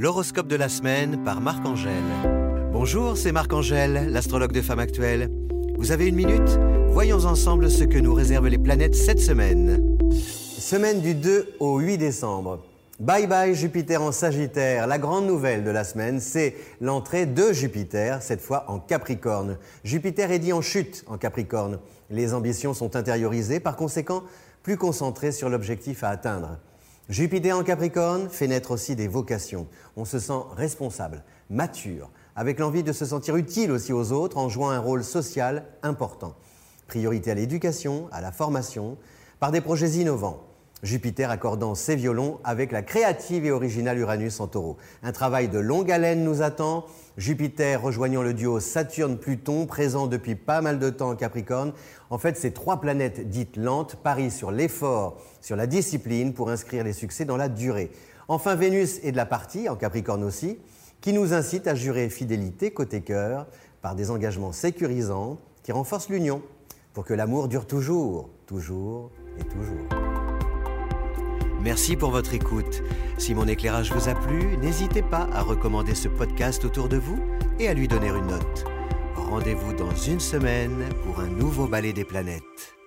L'horoscope de la semaine par Marc-Angèle. Bonjour, c'est Marc-Angèle, l'astrologue de Femme Actuelle. Vous avez une minute? Voyons ensemble ce que nous réservent les planètes cette semaine. Semaine du 2 au 8 décembre. Bye bye Jupiter en Sagittaire. La grande nouvelle de la semaine, c'est l'entrée de Jupiter, cette fois en Capricorne. Jupiter est dit en chute en Capricorne. Les ambitions sont intériorisées, par conséquent, plus concentrées sur l'objectif à atteindre. Jupiter en Capricorne fait naître aussi des vocations. On se sent responsable, mature, avec l'envie de se sentir utile aussi aux autres en jouant un rôle social important. Priorité à l'éducation, à la formation, par des projets innovants. Jupiter accordant ses violons avec la créative et originale Uranus en taureau. Un travail de longue haleine nous attend. Jupiter rejoignant le duo Saturne-Pluton, présent depuis pas mal de temps en Capricorne. En fait, ces trois planètes dites lentes parient sur l'effort, sur la discipline pour inscrire les succès dans la durée. Enfin, Vénus est de la partie, en Capricorne aussi, qui nous incite à jurer fidélité côté cœur par des engagements sécurisants qui renforcent l'union pour que l'amour dure toujours, toujours et toujours. Merci pour votre écoute. Si mon éclairage vous a plu, n'hésitez pas à recommander ce podcast autour de vous et à lui donner une note. Rendez-vous dans une semaine pour un nouveau ballet des planètes.